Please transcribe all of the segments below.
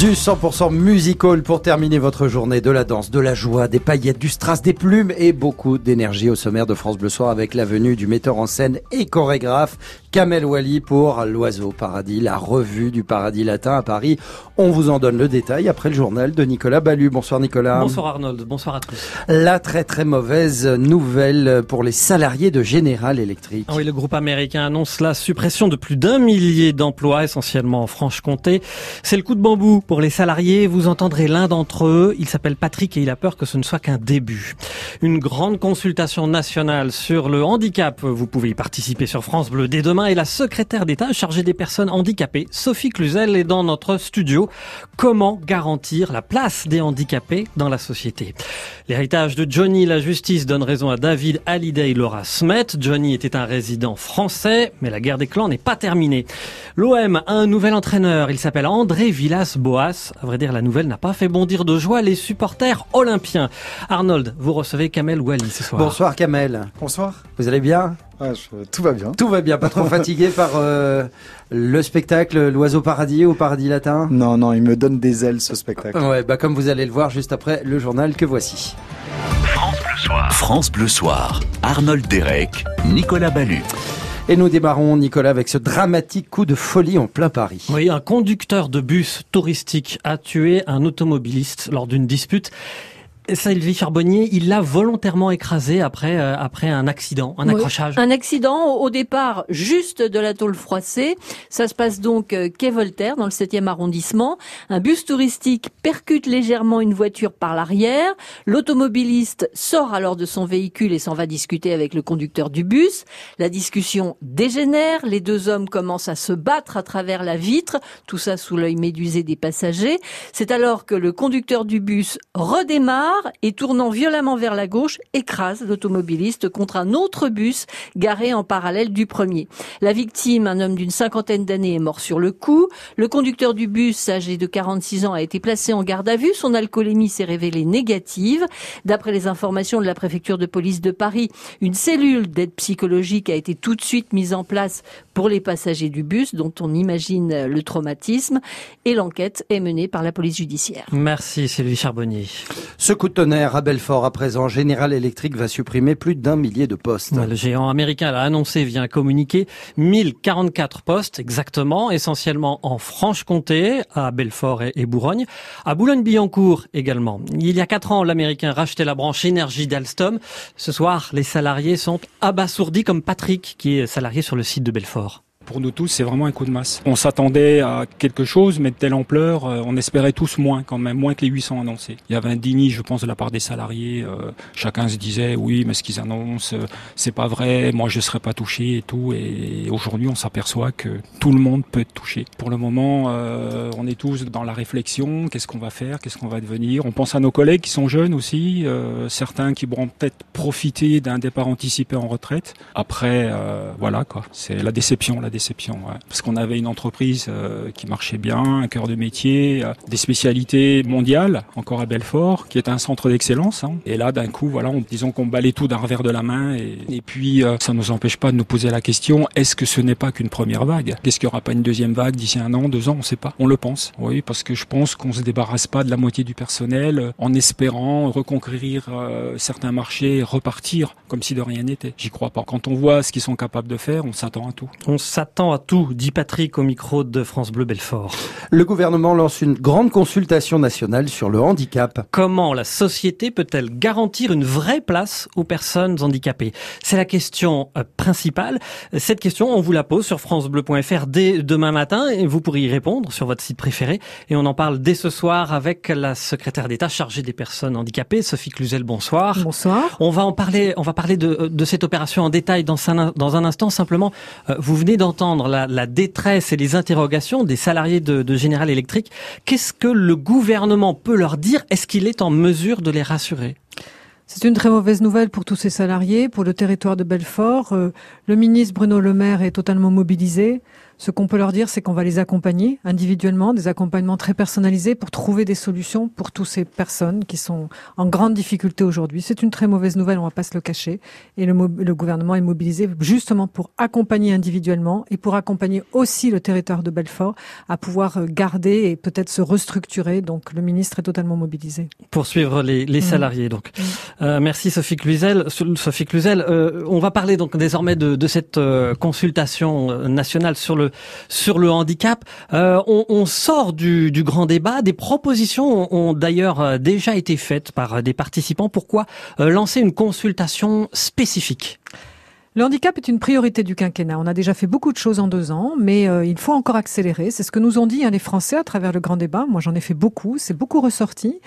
Du 100% musical pour terminer votre journée, de la danse, de la joie, des paillettes, du strass, des plumes et beaucoup d'énergie au sommaire de France Bleu Soir avec la venue du metteur en scène et chorégraphe Kamel Wally pour L'Oiseau Paradis, la revue du Paradis Latin à Paris. On vous en donne le détail après le journal de Nicolas Ballu. Bonsoir Nicolas. Bonsoir Arnold, bonsoir à tous. La très très mauvaise nouvelle pour les salariés de General Electric. Ah oui, le groupe américain annonce la suppression de plus d'un millier d'emplois, essentiellement en Franche-Comté. C'est le coup de bambou pour les salariés. Vous entendrez l'un d'entre eux. Il s'appelle Patrick et il a peur que ce ne soit qu'un début. Une grande consultation nationale sur le handicap. Vous pouvez y participer sur France Bleu dès demain et la secrétaire d'État chargée des personnes handicapées, Sophie Cluzel, est dans notre studio. Comment garantir la place des handicapés dans la société? L'héritage de Johnny, la justice donne raison à David Hallyday Laura Smet. Johnny était un résident français, mais la guerre des clans n'est pas terminée. L'OM a un nouvel entraîneur. Il s'appelle André Villas-Boas. À vrai dire, la nouvelle n'a pas fait bondir de joie les supporters olympiens. Arnold, vous recevez Kamel Wally ce soir. Bonsoir Kamel. Bonsoir. Vous allez bien? Ah, tout va bien. Tout va bien, pas trop fatigué par euh, le spectacle L'Oiseau Paradis au Paradis Latin? Non, non, il me donne des ailes ce spectacle. Ouais, bah comme vous allez le voir juste après le journal que voici. France Bleu Soir. France Bleu Soir. Arnold Derek, Nicolas Ballu. Et nous démarrons, Nicolas, avec ce dramatique coup de folie en plein Paris. Oui, un conducteur de bus touristique a tué un automobiliste lors d'une dispute. Sylvie Charbonnier, il l'a volontairement écrasé après euh, après un accident, un accrochage. Un accident au départ juste de la tôle froissée. Ça se passe donc euh, quai Voltaire dans le 7e arrondissement. Un bus touristique percute légèrement une voiture par l'arrière. L'automobiliste sort alors de son véhicule et s'en va discuter avec le conducteur du bus. La discussion dégénère. Les deux hommes commencent à se battre à travers la vitre. Tout ça sous l'œil médusé des passagers. C'est alors que le conducteur du bus redémarre et tournant violemment vers la gauche, écrase l'automobiliste contre un autre bus garé en parallèle du premier. La victime, un homme d'une cinquantaine d'années, est mort sur le coup. Le conducteur du bus, âgé de 46 ans, a été placé en garde à vue. Son alcoolémie s'est révélée négative. D'après les informations de la préfecture de police de Paris, une cellule d'aide psychologique a été tout de suite mise en place pour les passagers du bus, dont on imagine le traumatisme, et l'enquête est menée par la police judiciaire. Merci Sylvie Charbonnier. Ce coup de tonnerre à Belfort à présent, General Electric va supprimer plus d'un millier de postes. Le géant américain l'a annoncé via un communiqué, 1044 postes exactement, essentiellement en Franche-Comté, à Belfort et, Bourgogne, à Boulogne-Billancourt également. Il y a quatre ans, l'américain rachetait la branche énergie d'Alstom. Ce soir, les salariés sont abasourdis comme Patrick, qui est salarié sur le site de Belfort pour nous tous, c'est vraiment un coup de masse. On s'attendait à quelque chose, mais de telle ampleur, euh, on espérait tous moins quand même, moins que les 800 annoncés. Il y avait un déni, je pense, de la part des salariés. Euh, chacun se disait, oui, mais ce qu'ils annoncent, euh, c'est pas vrai, moi je serais pas touché et tout. Et aujourd'hui, on s'aperçoit que tout le monde peut être touché. Pour le moment, on est tous dans la réflexion, qu'est-ce qu'on va faire, qu'est-ce qu'on va devenir. On pense à nos collègues qui sont jeunes aussi, certains qui pourront peut-être profiter d'un départ anticipé en retraite. Après, voilà quoi, c'est la déception, la déception parce qu'on avait une entreprise euh, qui marchait bien, un cœur de métier, euh, des spécialités mondiales, encore à Belfort, qui est un centre d'excellence. Hein. Et là, d'un coup, voilà, on, disons qu'on balait tout d'un revers de la main. Et, et puis, euh, ça ne nous empêche pas de nous poser la question est-ce que ce n'est pas qu'une première vague? Qu'est-ce qu'il n'y aura pas une deuxième vague d'ici un an, deux ans? On ne sait pas. On le pense. Oui, parce que je pense qu'on se débarrasse pas de la moitié du personnel en espérant reconquérir certains marchés, repartir comme si de rien n'était. J'y crois pas. Quand on voit ce qu'ils sont capables de faire, on s'attend à tout. S'attend à tout, dit Patrick au micro de France Bleu Belfort. Le gouvernement lance une grande consultation nationale sur le handicap. Comment la société peut-elle garantir une vraie place aux personnes handicapées? C'est la question euh, principale. Cette question, on vous la pose sur francebleu.fr dès demain matin et vous pourrez y répondre sur votre site préféré. Et on en parle dès ce soir avec la secrétaire d'État chargée des personnes handicapées, Sophie Cluzel. Bonsoir. Bonsoir. On va en parler, on va parler de, de cette opération en détail dans un, dans un instant. Simplement, euh, vous venez d'entendre la, détresse et les interrogations des salariés de, de General Electric. Qu'est-ce que le gouvernement peut leur dire? Est-ce qu'il est en mesure de les rassurer? C'est une très mauvaise nouvelle pour tous ces salariés, pour le territoire de Belfort. Euh, le ministre Bruno Le Maire est totalement mobilisé. Ce qu'on peut leur dire, c'est qu'on va les accompagner individuellement, des accompagnements très personnalisés pour trouver des solutions pour toutes ces personnes qui sont en grande difficulté aujourd'hui. C'est une très mauvaise nouvelle, on va pas se le cacher. Et le, le, gouvernement est mobilisé justement pour accompagner individuellement et pour accompagner aussi le territoire de Belfort à pouvoir garder et peut-être se restructurer. Donc le ministre est totalement mobilisé. Pour suivre les, les mmh. salariés, donc. Mmh. Euh, merci Sophie Cluzel. Sophie Cluzel, euh, on va parler donc désormais de, de cette euh, consultation euh, nationale sur le sur le handicap. Euh, on, sort du, grand débat. Des propositions ont, ont d'ailleurs euh, déjà été faites par des participants. Pourquoi euh, lancer une consultation spécifique? Le handicap est une priorité du quinquennat. On a déjà fait beaucoup de choses en deux ans, mais euh, il faut encore accélérer. C'est ce que nous ont dit hein, les Français à travers le grand débat. Moi, j'en ai fait beaucoup. C'est beaucoup ressorti.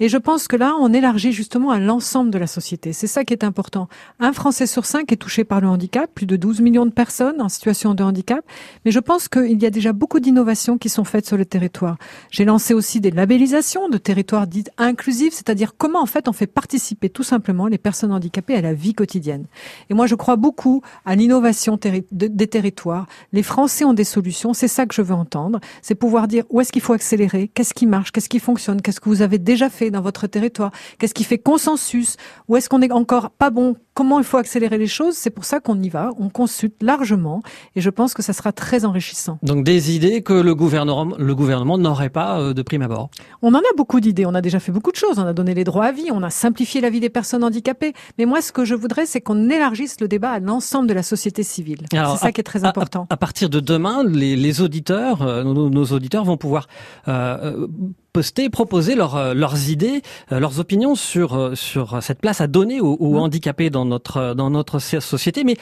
Et je pense que là, on élargit justement à l'ensemble de la société. C'est ça qui est important. Un Français sur cinq est touché par le handicap. Plus de 12 millions de personnes en situation de handicap. Mais je pense qu'il y a déjà beaucoup d'innovations qui sont faites sur le territoire. J'ai lancé aussi des labellisations de territoires dits inclusifs, c'est-à-dire comment en fait on fait participer tout simplement les personnes handicapées à la vie quotidienne. Et moi, je crois beaucoup beaucoup à l'innovation des territoires. Les Français ont des solutions. C'est ça que je veux entendre. C'est pouvoir dire où est-ce qu'il faut accélérer, qu'est-ce qui marche, qu'est-ce qui fonctionne, qu'est-ce que vous avez déjà fait dans votre territoire, qu'est-ce qui fait consensus, où est-ce qu'on est encore pas bon, comment il faut accélérer les choses. C'est pour ça qu'on y va. On consulte largement et je pense que ça sera très enrichissant. Donc des idées que le gouvernement, le gouvernement n'aurait pas euh, de prime abord? On en a beaucoup d'idées. On a déjà fait beaucoup de choses. On a donné les droits à vie. On a simplifié la vie des personnes handicapées. Mais moi, ce que je voudrais, c'est qu'on élargisse le débat à l'ensemble de la société civile. C'est ça qui est très important. À, partir de demain, les, les auditeurs, euh, nos, nos, auditeurs vont pouvoir euh, poster, proposer leurs leurs idées, euh, leurs opinions sur euh, sur cette place à donner aux, aux mmh. handicapés dans notre dans notre société. Mais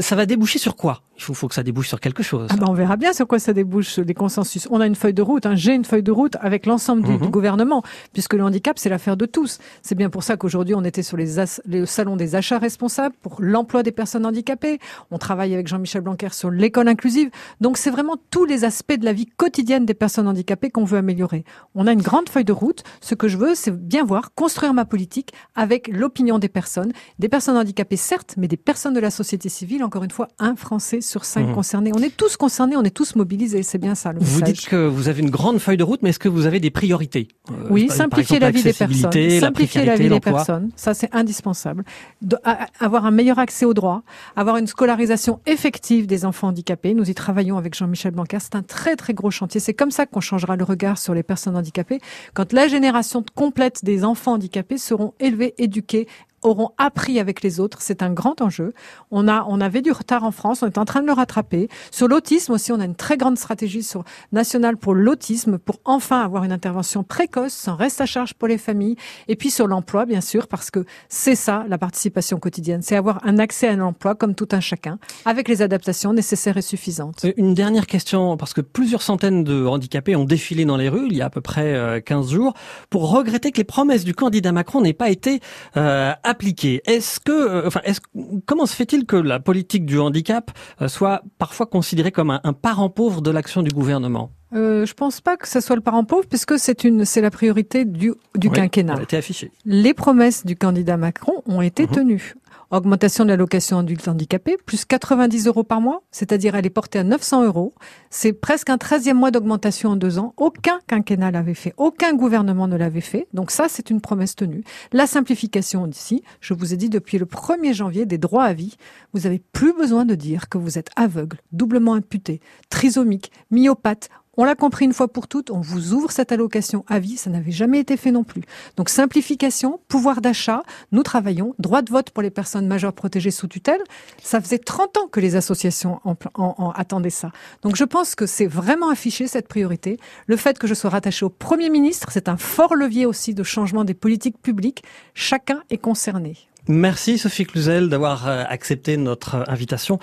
ça va déboucher sur quoi? Il faut, faut que ça débouche sur quelque chose. Ah ben on verra bien sur quoi ça débouche les consensus. On a une feuille de route. Hein. J'ai une feuille de route avec l'ensemble du, mmh. du, gouvernement, puisque le handicap c'est l'affaire de tous. C'est bien pour ça qu'aujourd'hui on était sur les, les salons des achats responsables pour l'emploi des personnes handicapées. On travaille avec Jean-Michel Blanquer sur l'école inclusive. Donc c'est vraiment tous les aspects de la vie quotidienne des personnes handicapées qu'on veut améliorer. On a une grande feuille de route. Ce que je veux, c'est bien voir, construire ma politique avec l'opinion des personnes, des personnes handicapées certes, mais des personnes de la société civile. Encore une fois, un Français sur cinq mmh. concernés. On est tous concernés, on est tous mobilisés. C'est bien ça le Vous dites que vous avez une grande feuille de route, mais est-ce que vous avez des priorités? Euh, Oui, simplifier exemple, la vie des personnes. Simplifier la, la vie des personnes, ça c'est indispensable. De, à, avoir un meilleur accès aux droits, avoir une scolarisation effective des enfants handicapés. Nous y travaillons avec Jean-Michel Blanquer. C'est un très très gros chantier. C'est comme ça qu'on changera le regard sur les personnes handicapées quand la génération complète des enfants handicapés seront élevés, éduqués, auront appris avec les autres. C'est un grand enjeu. On a, on avait du retard en France. On est en train de le rattraper. Sur l'autisme aussi, on a une très grande stratégie sur, nationale pour l'autisme pour enfin avoir une intervention précoce sans reste à charge pour les familles. Et puis sur l'emploi, bien sûr, parce que c'est ça, la participation quotidienne. C'est avoir un accès à l'emploi comme tout un chacun avec les adaptations nécessaires et suffisantes. Euh, une dernière question, parce que plusieurs centaines de handicapés ont défilé dans les rues il y a à peu près 15 euh, jours pour regretter que les promesses du candidat Macron n'aient pas été euh, appliquée. Est-ce que, euh, enfin, est-ce, comment se fait-il que la politique du handicap euh, soit parfois considérée comme un, un parent pauvre de l'action du gouvernement? Euh, je pense pas que ce soit le parent pauvre, puisque c'est une, c'est la priorité du, du oui, quinquennat. Elle a été affichée. Les promesses du candidat Macron ont été mmh. tenues augmentation de l'allocation adulte handicapé, plus 90 euros par mois, c'est-à-dire elle est portée à 900 euros. C'est presque un 13e mois d'augmentation en deux ans. Aucun quinquennat l'avait fait, aucun gouvernement ne l'avait fait. Donc ça, c'est une promesse tenue. La simplification d'ici, je vous ai dit depuis le 1er janvier des droits à vie, vous avez plus besoin de dire que vous êtes aveugle, doublement imputé, trisomique, myopathe, on l'a compris une fois pour toutes, on vous ouvre cette allocation à vie, ça n'avait jamais été fait non plus. Donc simplification, pouvoir d'achat, nous travaillons, droit de vote pour les personnes majeures protégées sous tutelle, ça faisait 30 ans que les associations en, en, en attendaient ça. Donc je pense que c'est vraiment affiché cette priorité. Le fait que je sois rattaché au Premier ministre, c'est un fort levier aussi de changement des politiques publiques. Chacun est concerné. Merci Sophie Cluzel d'avoir euh, accepté notre euh, invitation.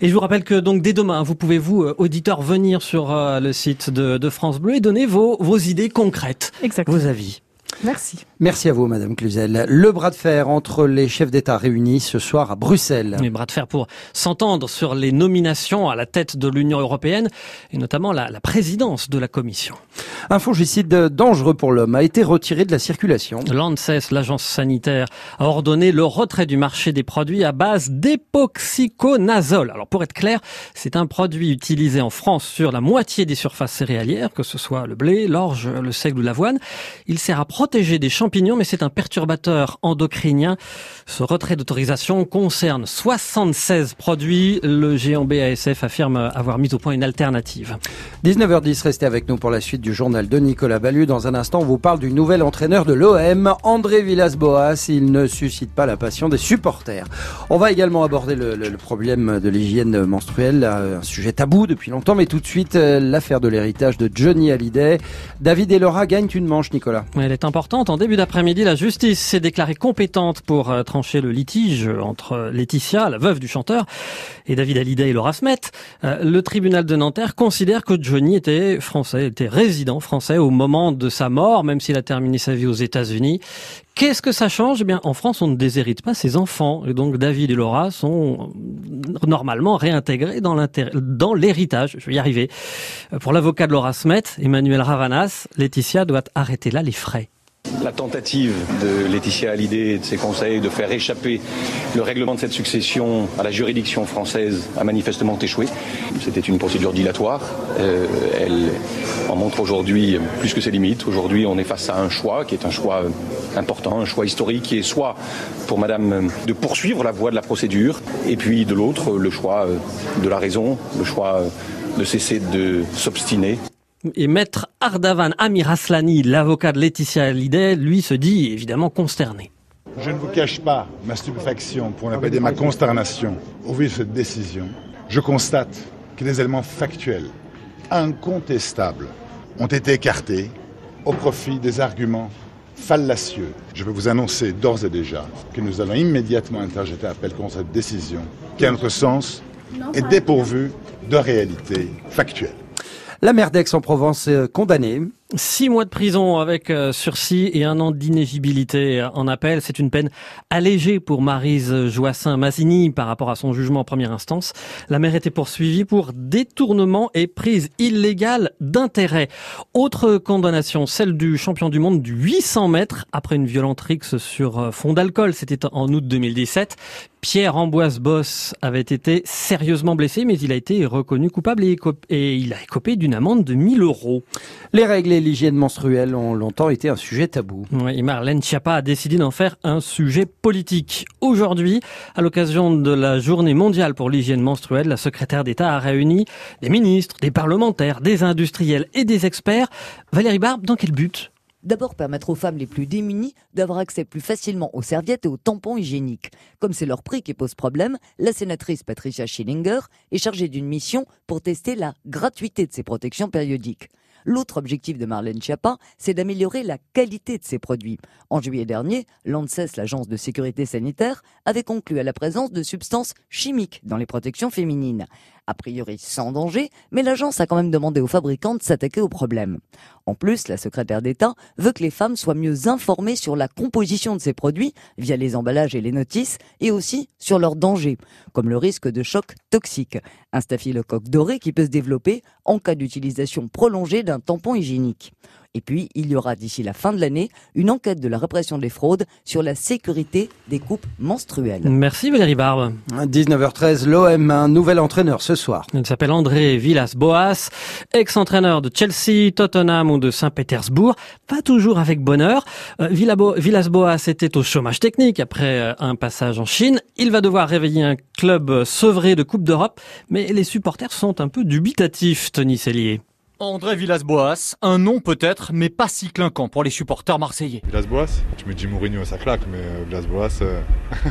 Et je vous rappelle que donc dès demain, vous pouvez vous euh, auditeurs venir sur le site de, de France Bleu et donner vos, vos idées concrètes, Exactement. vos avis. Merci. Merci à vous, Madame Cluzel. Le bras de fer entre les chefs d'État réunis ce soir à Bruxelles. Les bras de fer pour s'entendre sur les nominations à la tête de l'Union européenne et notamment la, la, présidence de la Commission. Un fongicide dangereux pour l'homme a été retiré de la circulation. L'ANSES, l'agence sanitaire, a ordonné le retrait du marché des produits à base d'époxyconazole. Alors pour être clair, c'est un produit utilisé en France sur la moitié des surfaces céréalières, que ce soit le blé, l'orge, le seigle ou l'avoine. Il sert à protéger des champignons, mais c'est un perturbateur endocrinien. Ce retrait d'autorisation concerne 76 produits. Le géant BASF affirme avoir mis au point une alternative. 19h10, restez avec nous pour la suite du journal de Nicolas Ballu. Dans un instant, on vous parle du nouvel entraîneur de l'OM, André Villas-Boas. Il ne suscite pas la passion des supporters. On va également aborder le, le, le problème de l'hygiène menstruelle, un sujet tabou depuis longtemps, mais tout de suite, l'affaire de l'héritage de Johnny Hallyday. David et Laura gagnent une manche, Nicolas. Elle est importante. En début d'après-midi, la justice s'est déclarée compétente pour euh, trancher le litige entre Laetitia, la veuve du chanteur, et David Hallyday et Laura Smet. Euh, le tribunal de Nanterre considère que Johnny était français, était résident français au moment de sa mort, même s'il a terminé sa vie aux États-Unis. Qu'est-ce que ça change? Eh bien, en France, on ne déshérite pas ses enfants. Et donc, David et Laura sont normalement réintégrés dans l'héritage. Je vais y arriver. Pour l'avocat de Laura Smet, Emmanuel Ravanas, Laetitia doit arrêter là les frais. La tentative de Laetitia Hallyday et de ses conseils de faire échapper le règlement de cette succession à la juridiction française a manifestement échoué. C'était une procédure dilatoire. Euh, elle en montre aujourd'hui plus que ses limites. Aujourd'hui, on est face à un choix qui est un choix important, un choix historique, qui est soit pour Madame de poursuivre la voie de la procédure, et puis de l'autre, le choix de la raison, le choix de cesser de s'obstiner. Et maître Ardavan Amir Aslani, l'avocat de Laetitia Hallyday, lui se dit évidemment consterné. Je ne vous cache pas ma stupéfaction, pour ne pas dire ma consternation, au vu de cette décision. Je constate que des éléments factuels, incontestables, ont été écartés au profit des arguments fallacieux. Je peux vous annoncer d'ores et déjà que nous allons immédiatement interjeter appel contre cette décision, qui, à notre sens, est dépourvue de réalité factuelle. La maire d'Aix-en-Provence condamnée. Six mois de prison avec sursis et un an d'inégibilité en appel. C'est une peine allégée pour Marise Joassin-Mazzini par rapport à son jugement en première instance. La maire était poursuivie pour détournement et prise illégale d'intérêt. Autre condamnation, celle du champion du monde du 800 mètres après une violente rixe sur fond d'alcool. C'était en août 2017. Pierre Amboise Boss avait été sérieusement blessé, mais il a été reconnu coupable et, il a écopé d'une amende de 1000 euros. Et l'hygiène menstruelle ont longtemps été un sujet tabou. Oui, Marlène Schiappa a décidé d'en faire un sujet politique. Aujourd'hui, à l'occasion de la journée mondiale pour l'hygiène menstruelle, la secrétaire d'État a réuni des ministres, des parlementaires, des industriels et des experts. Valérie Barbe, dans quel but? D'abord, permettre aux femmes les plus démunies d'avoir accès plus facilement aux serviettes et aux tampons hygiéniques. Comme c'est leur prix qui pose problème, la sénatrice Patricia Schillinger est chargée d'une mission pour tester la gratuité de ces protections périodiques. L'autre objectif de Marlène Schiappa, c'est d'améliorer la qualité de ces produits. En juillet dernier, l'ANSES, l'agence de sécurité sanitaire, avait conclu à la présence de substances chimiques dans les protections féminines. A priori sans danger, mais l'agence a quand même demandé aux fabricants de s'attaquer au problème. En plus, la secrétaire d'État veut que les femmes soient mieux informées sur la composition de ces produits via les emballages et les notices et aussi sur leurs dangers, comme le risque de choc toxique, un staphylocoque doré qui peut se développer en cas d'utilisation prolongée d'un tampon hygiénique. Et puis, il y aura d'ici la fin de l'année une enquête de la répression des fraudes sur la sécurité des coupes menstruelles. Merci Valérie Barbe. 19h13, l'OM, un nouvel entraîneur ce soir. Il s'appelle André Villas-Boas, ex-entraîneur de Chelsea, Tottenham ou de Saint-Pétersbourg. Pas toujours avec bonheur. Euh, Villas-Boas était au chômage technique après euh, un passage en Chine. Il va devoir réveiller un club sevré de Coupe d'Europe, mais les supporters sont un peu dubitatifs, Tony Cellier. André Villas-Boas, un nom peut-être, mais pas si clinquant pour les supporters marseillais. Villas-Boas Je me dis Mourinho, ça claque, mais euh, Villas-Boas... Euh...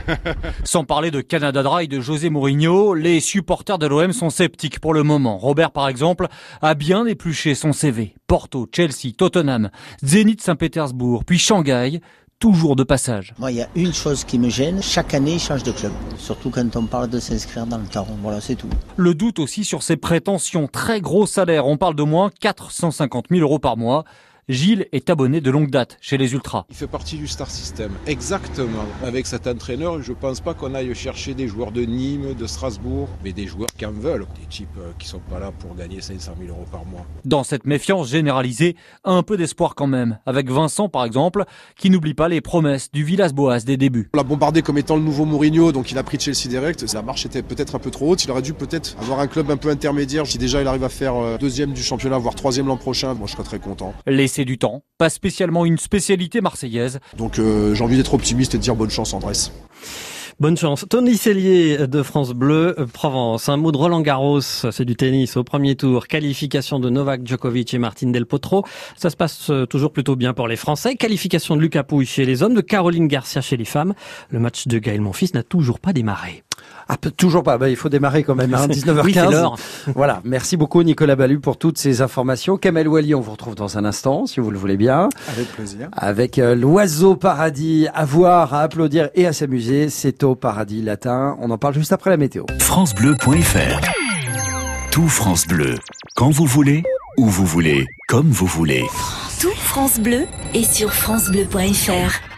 Sans parler de Canada Dry de José Mourinho, les supporters de l'OM sont sceptiques pour le moment. Robert, par exemple, a bien épluché son CV. Porto, Chelsea, Tottenham, Zénith Saint-Pétersbourg, puis Shanghai, toujours de passage. Moi, il y a une chose qui me gêne, chaque année, il change de club. Surtout quand on parle de s'inscrire dans le temps. Voilà, c'est tout. Le doute aussi sur ses prétentions. Très gros salaire. On parle de moins 450 000 euros par mois. Gilles est abonné de longue date chez les Ultras. Il fait partie du Star System. Exactement. Avec cet entraîneur, je pense pas qu'on aille chercher des joueurs de Nîmes, de Strasbourg, mais des joueurs qui en veulent. Des types euh, qui sont pas là pour gagner 500 000 euros par mois. Dans cette méfiance généralisée, un peu d'espoir quand même. Avec Vincent, par exemple, qui n'oublie pas les promesses du Villas-Boas des débuts. On l'a bombardé comme étant le nouveau Mourinho, donc il a pris Chelsea direct. La marche était peut-être un peu trop haute. Il aurait dû peut-être avoir un club un peu intermédiaire. Si déjà il arrive à faire euh, deuxième du championnat, voire troisième l'an prochain, moi je serais très content. Du temps, pas spécialement une spécialité marseillaise. Donc euh, j'ai envie d'être optimiste et de dire bonne chance Andrés. Bonne chance. Tony Cellier de France Bleu euh, Provence. Un mot de Roland Garros, c'est du tennis au premier tour. Qualification de Novak Djokovic et Martin Del Potro. Ça se passe euh, toujours plutôt bien pour les Français. Qualification de Lucas Pouille chez les hommes, de Caroline Garcia chez les femmes. Le match de Gaël Monfils n'a toujours pas démarré. Ah, toujours pas. Bah, il faut démarrer quand même. Hein, 19h15. oui, c'est l'heure. voilà. Merci beaucoup Nicolas Ballu pour toutes ces informations. Kamel Wally, on vous retrouve dans un instant, si vous le voulez bien. Avec plaisir. Avec euh, l'oiseau paradis à voir, à applaudir et à s'amuser. C'est au paradis latin. On en parle juste après la météo. FranceBleu.fr Tout France Bleu. Quand vous voulez, où vous voulez, comme vous voulez. Tout France Bleu est sur FranceBleu.fr.